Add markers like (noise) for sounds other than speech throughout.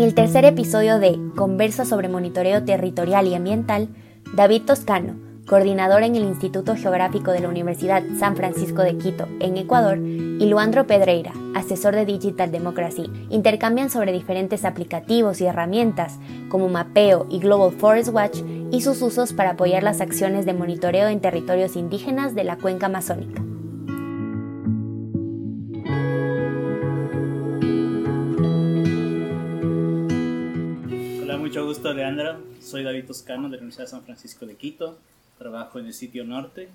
En el tercer episodio de Conversa sobre Monitoreo Territorial y Ambiental, David Toscano, coordinador en el Instituto Geográfico de la Universidad San Francisco de Quito, en Ecuador, y Luandro Pedreira, asesor de Digital Democracy, intercambian sobre diferentes aplicativos y herramientas como Mapeo y Global Forest Watch y sus usos para apoyar las acciones de monitoreo en territorios indígenas de la cuenca amazónica. Hola, mucho gusto Leandra. Soy David Toscano de la Universidad de San Francisco de Quito. Trabajo en el sitio norte,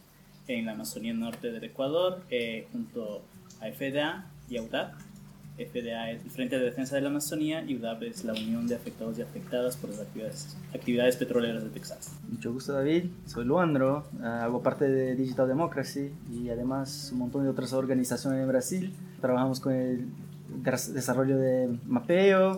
en la Amazonía norte del Ecuador, eh, junto a FDA y a UDAP. FDA es el Frente de Defensa de la Amazonía y UDAP es la Unión de Afectados y Afectadas por las Actividades, actividades Petroleras de Texas. Mucho gusto David, soy Luandro, uh, hago parte de Digital Democracy y además un montón de otras organizaciones en Brasil. Trabajamos con el desarrollo de mapeo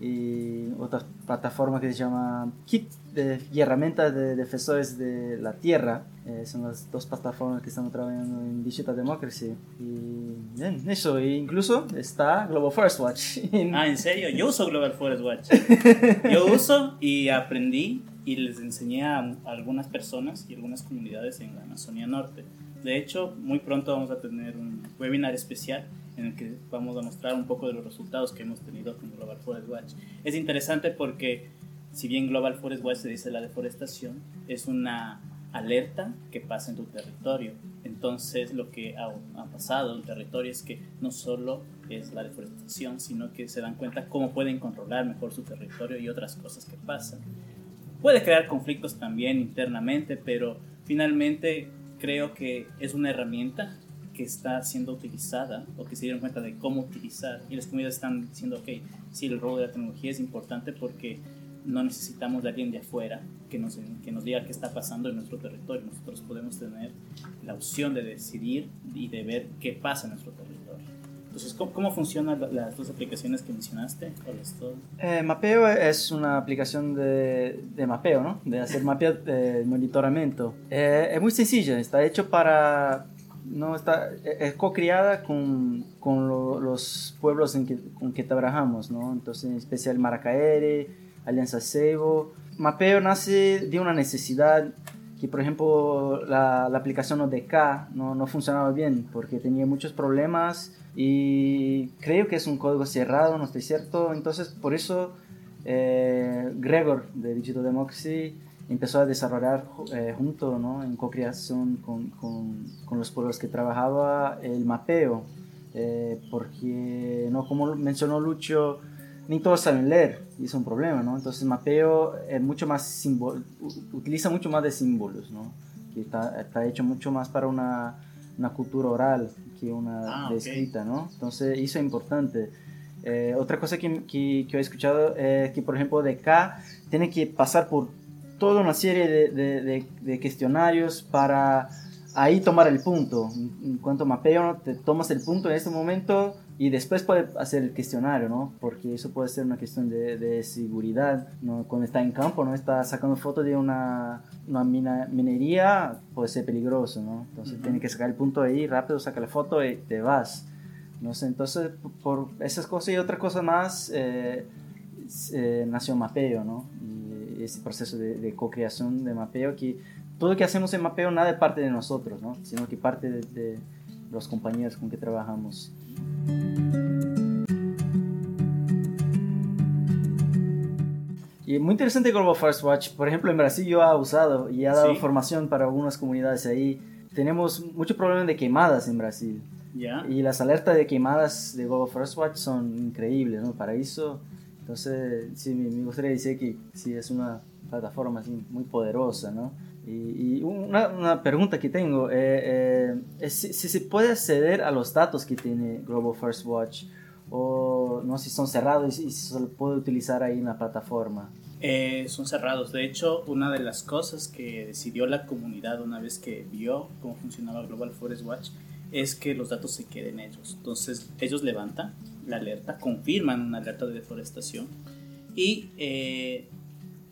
y otra plataforma que se llama Kit de, y herramientas de defensores de la tierra. Eh, son las dos plataformas que estamos trabajando en Digital Democracy. Y bien, eso. E incluso está Global Forest Watch. (laughs) ah, ¿en serio? Yo uso Global Forest Watch. (laughs) Yo uso y aprendí y les enseñé a algunas personas y algunas comunidades en la Amazonía Norte. De hecho, muy pronto vamos a tener un webinar especial en el que vamos a mostrar un poco de los resultados que hemos tenido con Global Forest Watch. Es interesante porque si bien Global Forest Watch se dice la deforestación, es una alerta que pasa en tu territorio. Entonces lo que ha, pasado en el territorio es que no solo es la deforestación, sino que se dan cuenta cómo pueden controlar mejor su territorio y otras cosas que pasan. Puede crear conflictos también internamente, pero finalmente creo que es una herramienta que está siendo utilizada o que se dieron cuenta de cómo utilizar y las comunidades están diciendo, ok, sí, el rol de la tecnología es importante porque no necesitamos de alguien de afuera que nos, que nos diga qué está pasando en nuestro territorio. Nosotros podemos tener la opción de decidir y de ver qué pasa en nuestro territorio. Entonces, ¿cómo, cómo funcionan las dos aplicaciones que mencionaste? Eh, mapeo es una aplicación de, de, mapeo, ¿no? De hacer mapeo de monitoramiento. Eh, es muy sencilla, está hecho para... No está, es co-criada con, con los pueblos en que, con que trabajamos, ¿no? Entonces, en especial Maracaere, Alianza Sebo. Mapeo nace de una necesidad que, por ejemplo, la, la aplicación ODK no, no funcionaba bien porque tenía muchos problemas y creo que es un código cerrado, no estoy cierto. Entonces, por eso eh, Gregor de Digital Democracy empezó a desarrollar eh, junto, ¿no? en co-creación con, con, con, los pueblos que trabajaba, el mapeo. Eh, porque, ¿no? como mencionó Lucho, ni todos saben leer y es un problema, ¿no? Entonces mapeo es mucho más utiliza mucho más de símbolos, ¿no? Que está, está hecho mucho más para una, una cultura oral que una ah, de escrita, ¿no? Entonces eso es importante. Eh, otra cosa que, que, que, he escuchado es que, por ejemplo, de acá tiene que pasar por toda una serie de, de, de, cuestionarios para ahí tomar el punto. En cuanto mapeo, te tomas el punto en este momento y después puede hacer el cuestionario, ¿no? Porque eso puede ser una cuestión de, de seguridad, ¿no? Cuando está en campo, ¿no? Está sacando fotos de una, una mina, minería, puede ser peligroso, ¿no? Entonces tiene que sacar el punto ahí, rápido saca la foto y te vas. No sé, entonces por esas cosas y otras cosas más eh, eh, nació Mapeo, ¿no? Y ese proceso de, de co-creación de Mapeo, que todo lo que hacemos en Mapeo nada es parte de nosotros, ¿no? Sino que parte de, de los compañeros con que trabajamos. Y muy interesante Global Forest Watch. Por ejemplo, en Brasil yo he usado y he dado formación para algunas comunidades ahí. Tenemos mucho problema de quemadas en Brasil. Y las alertas de quemadas de Global Forest Watch son increíbles, ¿no? Para eso, entonces, sí, me, gustaría decir que sí, es una plataforma así, muy poderosa, ¿no? Y, una, una, pregunta que tengo eh, eh, es si, se puede acceder a los datos que tiene Global First Watch o no si son cerrados y si se puede utilizar ahí en la plataforma. Eh, son cerrados. De hecho, una de las cosas que decidió la comunidad una vez que vio cómo funcionaba Global Forest Watch es que los datos se queden ellos. Entonces, ellos levantan la alerta, confirman una alerta de deforestación y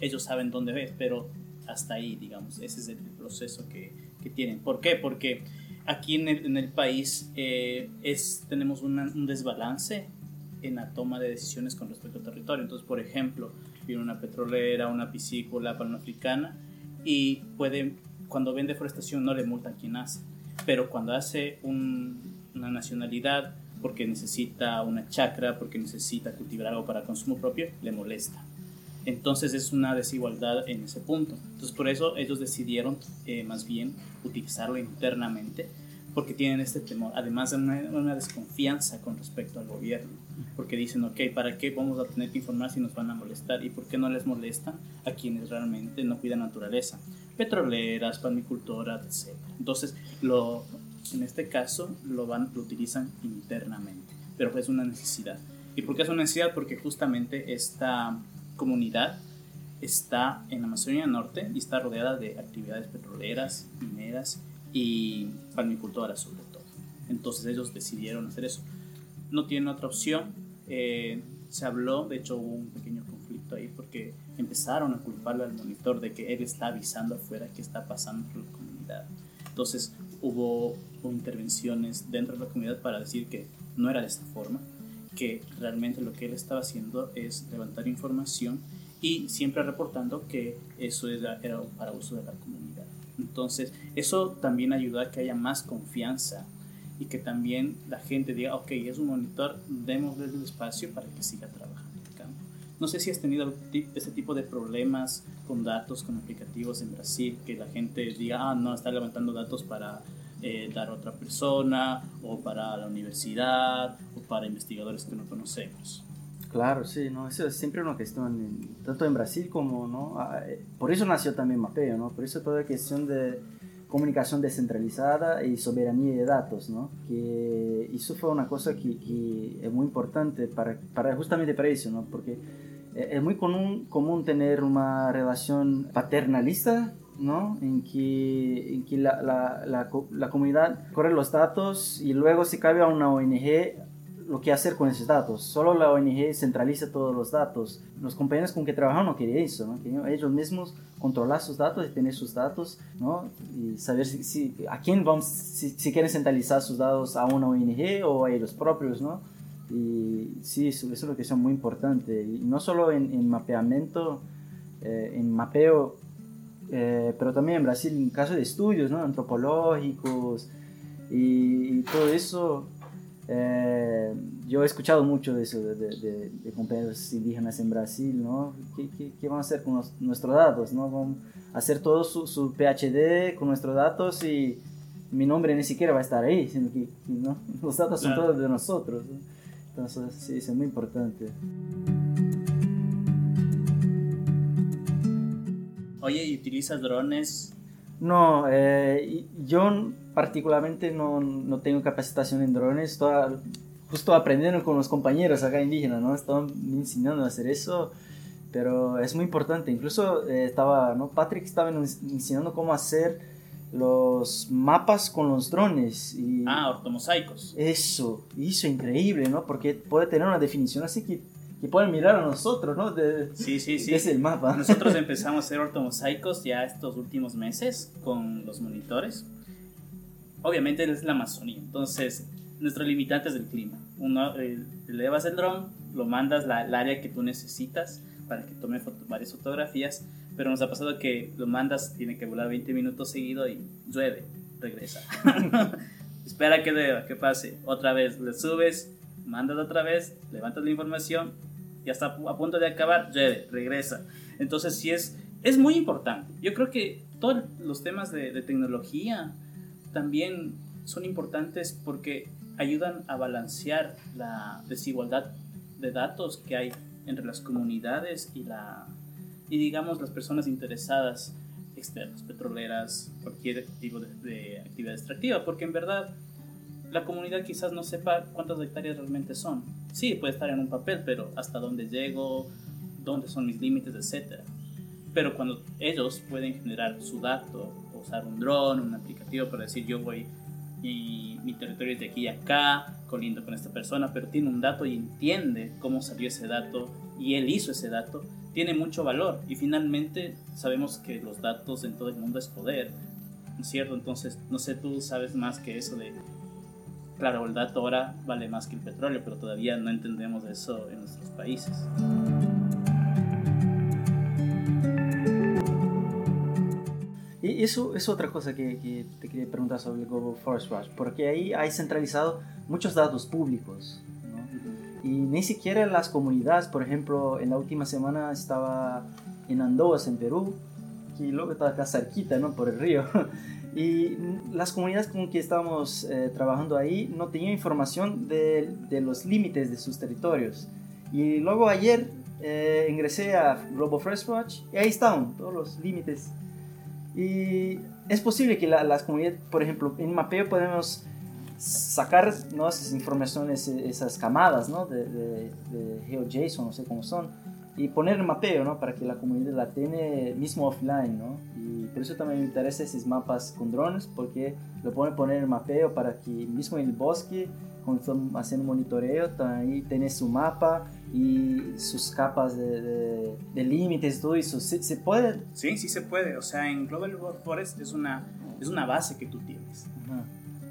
ellos saben dónde es, pero hasta ahí, digamos. Ese es el proceso que, que tienen. ¿Por qué? Porque aquí en el, en el país eh, es, tenemos un desbalance en la toma de decisiones con respecto al territorio. Entonces, por ejemplo, viene una petrolera, una piscícola panafricana y puede, cuando ven deforestación no le multan quien hace, pero cuando hace una nacionalidad porque necesita una chacra, porque necesita cultivar algo para consumo propio, le molesta. Entonces es una desigualdad en ese punto. Entonces por eso ellos decidieron eh, más bien utilizarlo internamente porque tienen este temor, además de una, desconfianza con respecto al gobierno, porque dicen, ok, ¿para qué vamos a tener que informar si nos van a molestar? ¿Y por qué no les molesta a quienes realmente no cuidan naturaleza? Petroleras, palmicultoras, etc. Entonces, lo, en este caso, lo, van, lo utilizan internamente, pero es una necesidad. ¿Y por qué es una necesidad? Porque justamente esta comunidad está en la Amazonía Norte y está rodeada de actividades petroleras, mineras y palmicultora sobre todo. Entonces ellos decidieron hacer eso. No tienen otra opción. Eh, se habló, de hecho hubo un pequeño conflicto ahí porque empezaron a culparle al monitor de que él está avisando afuera qué está pasando por la comunidad. Entonces hubo, intervenciones dentro de la comunidad para decir que no era de esta forma, que realmente lo que él estaba haciendo es levantar información y siempre reportando que eso era, era para uso de la comunidad. Entonces, eso también ayuda a que haya más confianza y que también la gente diga, ok, es un monitor, démosle el espacio para que siga trabajando. No sé si has tenido ese tipo de problemas con datos, con aplicativos en Brasil, que la gente diga, ah, no, está levantando datos para eh, dar a otra persona, o para la universidad, o para investigadores que no conocemos. Claro, sí, ¿no? Eso es siempre una cuestión, tanto en Brasil como, ¿no? Ah, eh, por eso nació también Mapeo, ¿no? Por eso toda cuestión de comunicación descentralizada y soberanía de datos, ¿no? Que eso fue una cosa que, que es muy importante para, para, justamente para eso, ¿no? Porque es muy común, común tener una relación paternalista, ¿no? En que, en que la, la, la, la comunidad corre los datos y luego se cabe a una ONG lo que hacer con esos datos. Solo la ONG centraliza todos los datos. Los compañeros con que trabajan no querían eso, ¿no? Querían ellos mismos controlar sus datos y tener sus datos, ¿no? Y saber si, a quién vamos, si, quieren centralizar sus datos a una ONG o a ellos propios, ¿no? Y sí, eso, es lo que es muy importante. Y no solo en, mapeamiento, eh, en mapeo, eh, pero también en Brasil en caso de estudios, ¿no? Antropológicos y todo eso eh, yo he escuchado mucho de eso, de, de, compañeros indígenas en Brasil, ¿no? ¿Qué, qué, van a hacer con nuestros datos? ¿no? Van a hacer todo su, su, PhD con nuestros datos y mi nombre ni siquiera va a estar ahí, sino que, ¿no? (laughs) los datos son todos de nosotros. Entonces, sí, es muy importante. Oye, ¿y utilizas drones? No, eh, yo particularmente no, no, tengo capacitación en drones, estoy justo aprendiendo con los compañeros acá indígenas, ¿no? Estaban enseñando a hacer eso, pero es muy importante. Incluso eh, estaba, ¿no? Patrick estaba enseñando cómo hacer los mapas con los drones. Y ah, ortomosaicos. Eso, eso increíble, ¿no? Porque puede tener una definición así que que pueden mirar a nosotros, ¿no? De, sí, sí, sí. Es el mapa. Nosotros (laughs) empezamos a hacer ortomosaicos ya estos últimos meses con los monitores obviamente es la Amazonía, entonces nuestro limitante es el clima. Uno, eh, elevas el dron, lo mandas al área que tú necesitas para que tome varias fotografías, pero nos ha pasado que lo mandas, tiene que volar 20 minutos seguido y llueve, regresa. (laughs) Espera que llueva, que pase. Otra vez le subes, mandas otra vez, levantas la información, ya está a punto de acabar, llueve, regresa. Entonces sí es, es muy importante. Yo creo que todos los temas de, de tecnología, también son importantes porque ayudan a balancear la desigualdad de datos que hay entre las comunidades y, la, y digamos las personas interesadas externas, petroleras, cualquier tipo de, actividad extractiva, porque en verdad la comunidad quizás no sepa cuántas hectáreas realmente son. Sí, puede estar en un papel, pero hasta dónde llego, dónde son mis límites, etc. Pero cuando ellos pueden generar su dato usar un dron, un aplicativo para decir yo voy y mi territorio es de aquí a acá, colindo con esta persona, pero tiene un dato y entiende cómo salió ese dato y él hizo ese dato, tiene mucho valor. Y finalmente sabemos que los datos en todo el mundo es poder, ¿no es cierto? Entonces, no sé, tú sabes más que eso de claro, el dato ahora vale más que el petróleo, pero todavía no entendemos eso en nuestros países. Y eso es otra cosa que, que, te quería preguntar sobre el Global Forest Watch, porque ahí hay centralizado muchos datos públicos. Y ni siquiera las comunidades, por ejemplo, en la última semana estaba en Andoas, en Perú, que luego está acá cerquita, ¿no? Por el río. (laughs) Y las comunidades con que estábamos eh, trabajando ahí no tenían información de, de, los límites de sus territorios. Y luego ayer eh, ingresé a Global Forest Watch y ahí están todos los límites y es posible que la, las comunidades, por ejemplo, en mapeo podemos sacar ¿no? esas informaciones, esas camadas ¿no? de, de, de GeoJSON, no sé cómo son, y poner en mapeo ¿no? para que la comunidad la tenga mismo offline. ¿no? Y por eso también me interesan esos mapas con drones, porque lo pueden poner en mapeo para que mismo en el bosque, cuando están haciendo monitoreo, ahí tenés su mapa y sus capas de, de, de límites, todo eso. ¿Se, ¿Se, puede? Sí, sí se puede. O sea, en Global Forest es una, es una base que tú tienes.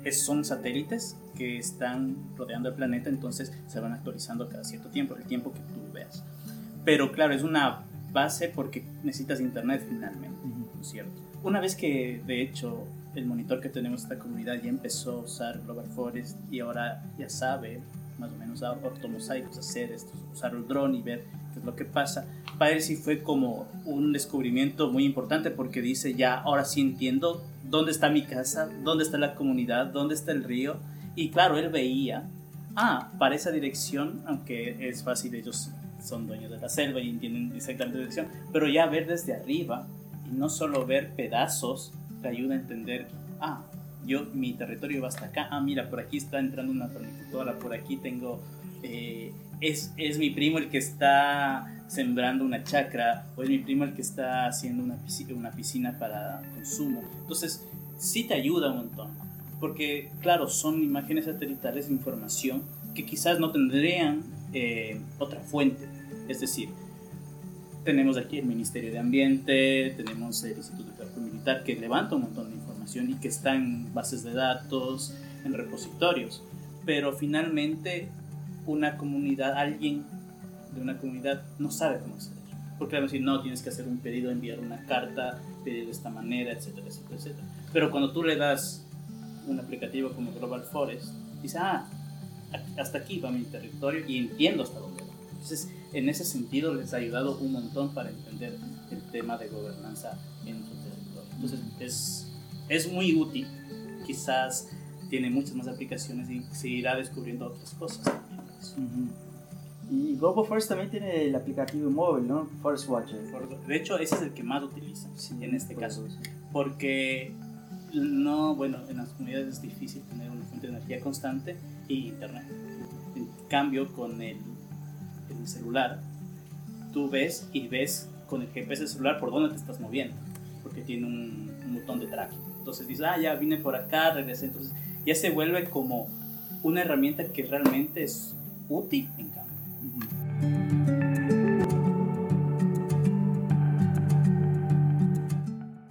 Es, son satélites que están rodeando el planeta, entonces se van actualizando cada cierto tiempo, el tiempo que tú veas. Pero claro, es una base porque necesitas internet finalmente. ¿no es cierto? Una vez que, de hecho, el monitor que tenemos esta comunidad ya empezó a usar Global Forest y ahora ya sabe más o menos ortomosaicos, hacer esto, usar el dron y ver qué es lo que pasa. Para él sí fue como un descubrimiento muy importante porque dice, ya, ahora sí entiendo dónde está mi casa, dónde está la comunidad, dónde está el río. Y claro, él veía, ah, para esa dirección, aunque es fácil, ellos son dueños de la selva y entienden exactamente la dirección, pero ya ver desde arriba y no solo ver pedazos, te ayuda a entender, ah, yo, mi territorio va hasta acá, ah, mira, por aquí está entrando una planificadora, por aquí tengo, eh, es, es mi primo el que está sembrando una chacra, o es mi primo el que está haciendo una piscina, una piscina para consumo. Entonces, sí te ayuda un montón, porque, claro, son imágenes satelitales de información que quizás no tendrían eh, otra fuente, es decir, tenemos aquí el Ministerio de Ambiente, tenemos el Instituto de Trabajo Militar que levanta un montón de información y que está en bases de datos, en repositorios. Pero finalmente una comunidad, alguien de una comunidad no sabe cómo hacer. Porque van a decir, no, tienes que hacer un pedido, enviar una carta, pedir de esta manera, etcétera, etcétera, etcétera. Pero cuando tú le das un aplicativo como Global Forest, dice, ah, hasta aquí va mi territorio y entiendo hasta dónde va. Entonces, en ese sentido les ha ayudado un montón para entender el tema de gobernanza en su territorio. Entonces es, es muy útil, quizás tiene muchas más aplicaciones y seguirá descubriendo otras cosas Uh -huh. Y Global Forest también tiene el aplicativo móvil, ¿no? Forest Watcher. De hecho, ese es el que más utiliza sí, en este caso, eso. porque no, bueno, en las comunidades es difícil tener una fuente de energía constante y internet. En cambio, con el el celular, tú ves y ves con el GPS del celular por dónde te estás moviendo, porque tiene un, un botón de tracking. Entonces dices, ah, ya vine por acá, regresé. Entonces ya se vuelve como una herramienta que realmente es útil en cambio. Uh -huh.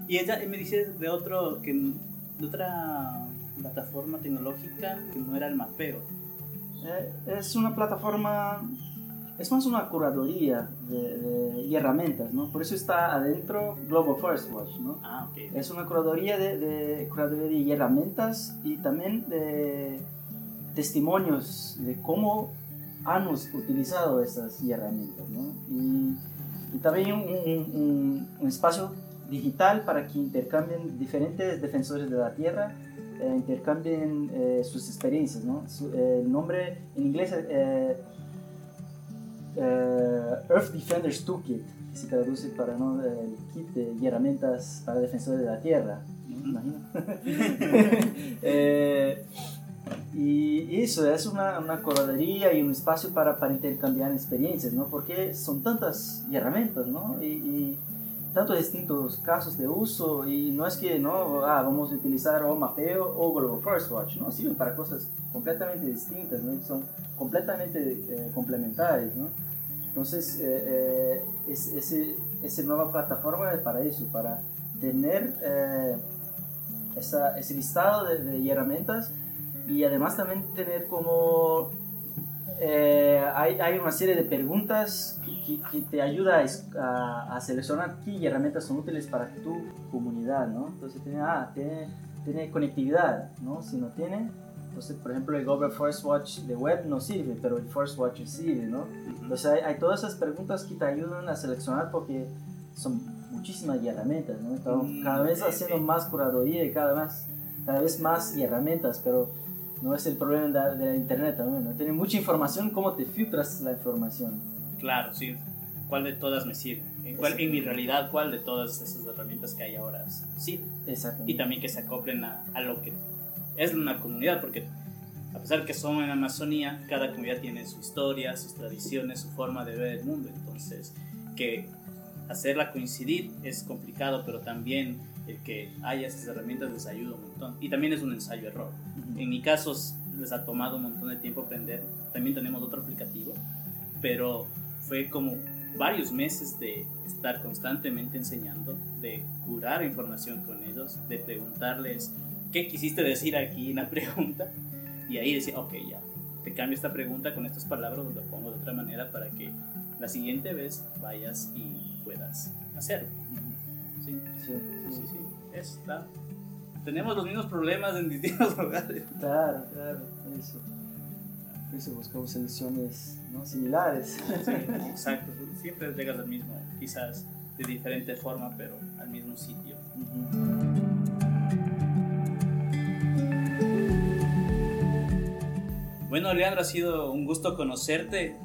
Y ella me dice de otro que de otra plataforma tecnológica que no era el mapeo. Eh, es una plataforma es más una curaduría de, de, y herramientas, ¿no? Por eso está adentro Global Forest Watch, ¿no? Ah, okay. Es una curaduría de, de, curaduría de herramientas y también de testimonios de cómo han utilizado esas herramientas, ¿no? Y, y también un, un, un, espacio digital para que intercambien diferentes defensores de la tierra, eh, intercambien eh, sus experiencias, ¿no? Su, eh, el nombre en inglés uh, Earth Defenders Toolkit, que se traduce para ¿no? el kit de herramientas para defensores de la tierra. ¿no? (laughs) eh, y eso es una, una coladería y un espacio para, para intercambiar experiencias, ¿no? Porque son tantas herramientas, ¿no? Y, y tantos distintos casos de uso y no es que no ah, vamos a utilizar o mapeo o Global First Watch, no sirven para cosas completamente distintas, ¿no? son completamente eh, complementarias. ¿no? Entonces, eh, eh, es, ese, esa nueva plataforma es para eso, para tener esa, ese listado de, de herramientas y además también tener como eh, hay, hay, una serie de preguntas que, que, te ayuda a, a, seleccionar qué herramientas son útiles para tu comunidad, ¿no? Entonces, tiene, ah, tiene, tiene conectividad, ¿no? Si no tiene, entonces, por ejemplo, el Google First Watch de web no sirve, pero el First Watch sirve, ¿no? Entonces, hay, hay, todas esas preguntas que te ayudan a seleccionar porque son muchísimas herramientas, ¿no? Estamos mm, cada vez haciendo más curaduría y cada, más, cada vez más herramientas, pero no es el problema de, la internet también, ¿no? Tiene mucha información, ¿cómo te filtras la información? Claro, sí. ¿Cuál de todas me sirve? ¿En, cuál, en mi realidad, cuál de todas esas herramientas que hay ahora sí? Exacto. Y también que se acoplen a, a, lo que es una comunidad, porque a pesar que son en Amazonía, cada comunidad tiene su historia, sus tradiciones, su forma de ver el mundo. Entonces, que hacerla coincidir es complicado, pero también el que haya esas herramientas les ayuda un montón. Y también es un ensayo-error. En mi caso les ha tomado un montón de tiempo aprender. También tenemos otro aplicativo, pero fue como varios meses de estar constantemente enseñando, de curar información con ellos, de preguntarles qué quisiste decir aquí en (laughs) la pregunta y ahí decir, ok, ya, te cambio esta pregunta con estas palabras, lo pongo de otra manera para que la siguiente vez vayas y puedas hacerlo. Sí, sí, sí. sí, Está. Tenemos los mismos problemas en distintos (laughs) lugares. Claro, claro, eso. eso buscamos soluciones ¿no? similares. Sí, exacto, siempre llegas al mismo, quizás de diferente forma, pero al mismo sitio. Bueno, Leandro, ha sido un gusto conocerte.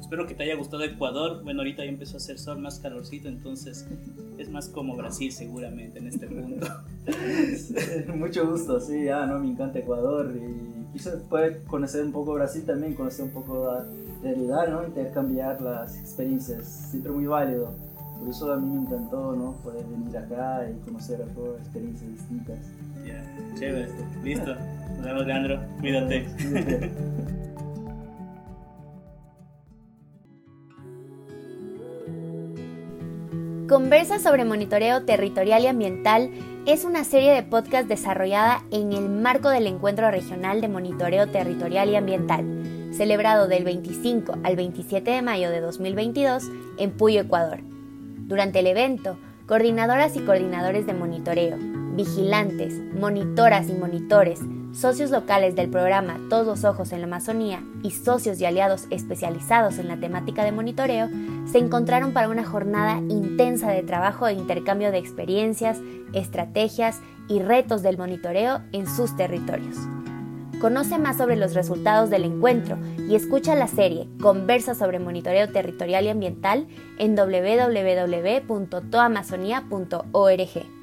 Espero que te haya gustado Ecuador. Bueno, ahorita ya empezó a hacer sol, más calorcito, entonces es más como Brasil seguramente en este punto. (laughs) Mucho gusto, sí, ah, no, me encanta Ecuador y quizás puede conocer un poco Brasil también, conocer un poco la realidad, ¿no? Intercambiar las experiencias, siempre muy válido. Por eso a mí me encantó, ¿no? Poder venir acá y conocer a todas experiencias distintas. Ya, chévere, listo. Nos vemos, Leandro. Cuídate. (laughs) Conversa sobre monitoreo territorial y ambiental es una serie de podcast desarrollada en el marco del Encuentro Regional de Monitoreo Territorial y Ambiental, celebrado del 25 al 27 de mayo de 2022 en Puyo, Ecuador. Durante el evento, coordinadoras y coordinadores de monitoreo, vigilantes, monitoras y monitores, socios locales del programa Todos Ojos en la Amazonía y socios y aliados especializados en la temática de monitoreo se encontraron para una jornada intensa de trabajo e intercambio de experiencias, estrategias y retos del monitoreo en sus territorios. Conoce más sobre los resultados del encuentro y escucha la serie Conversa sobre monitoreo territorial y ambiental en www.toamazonia.org.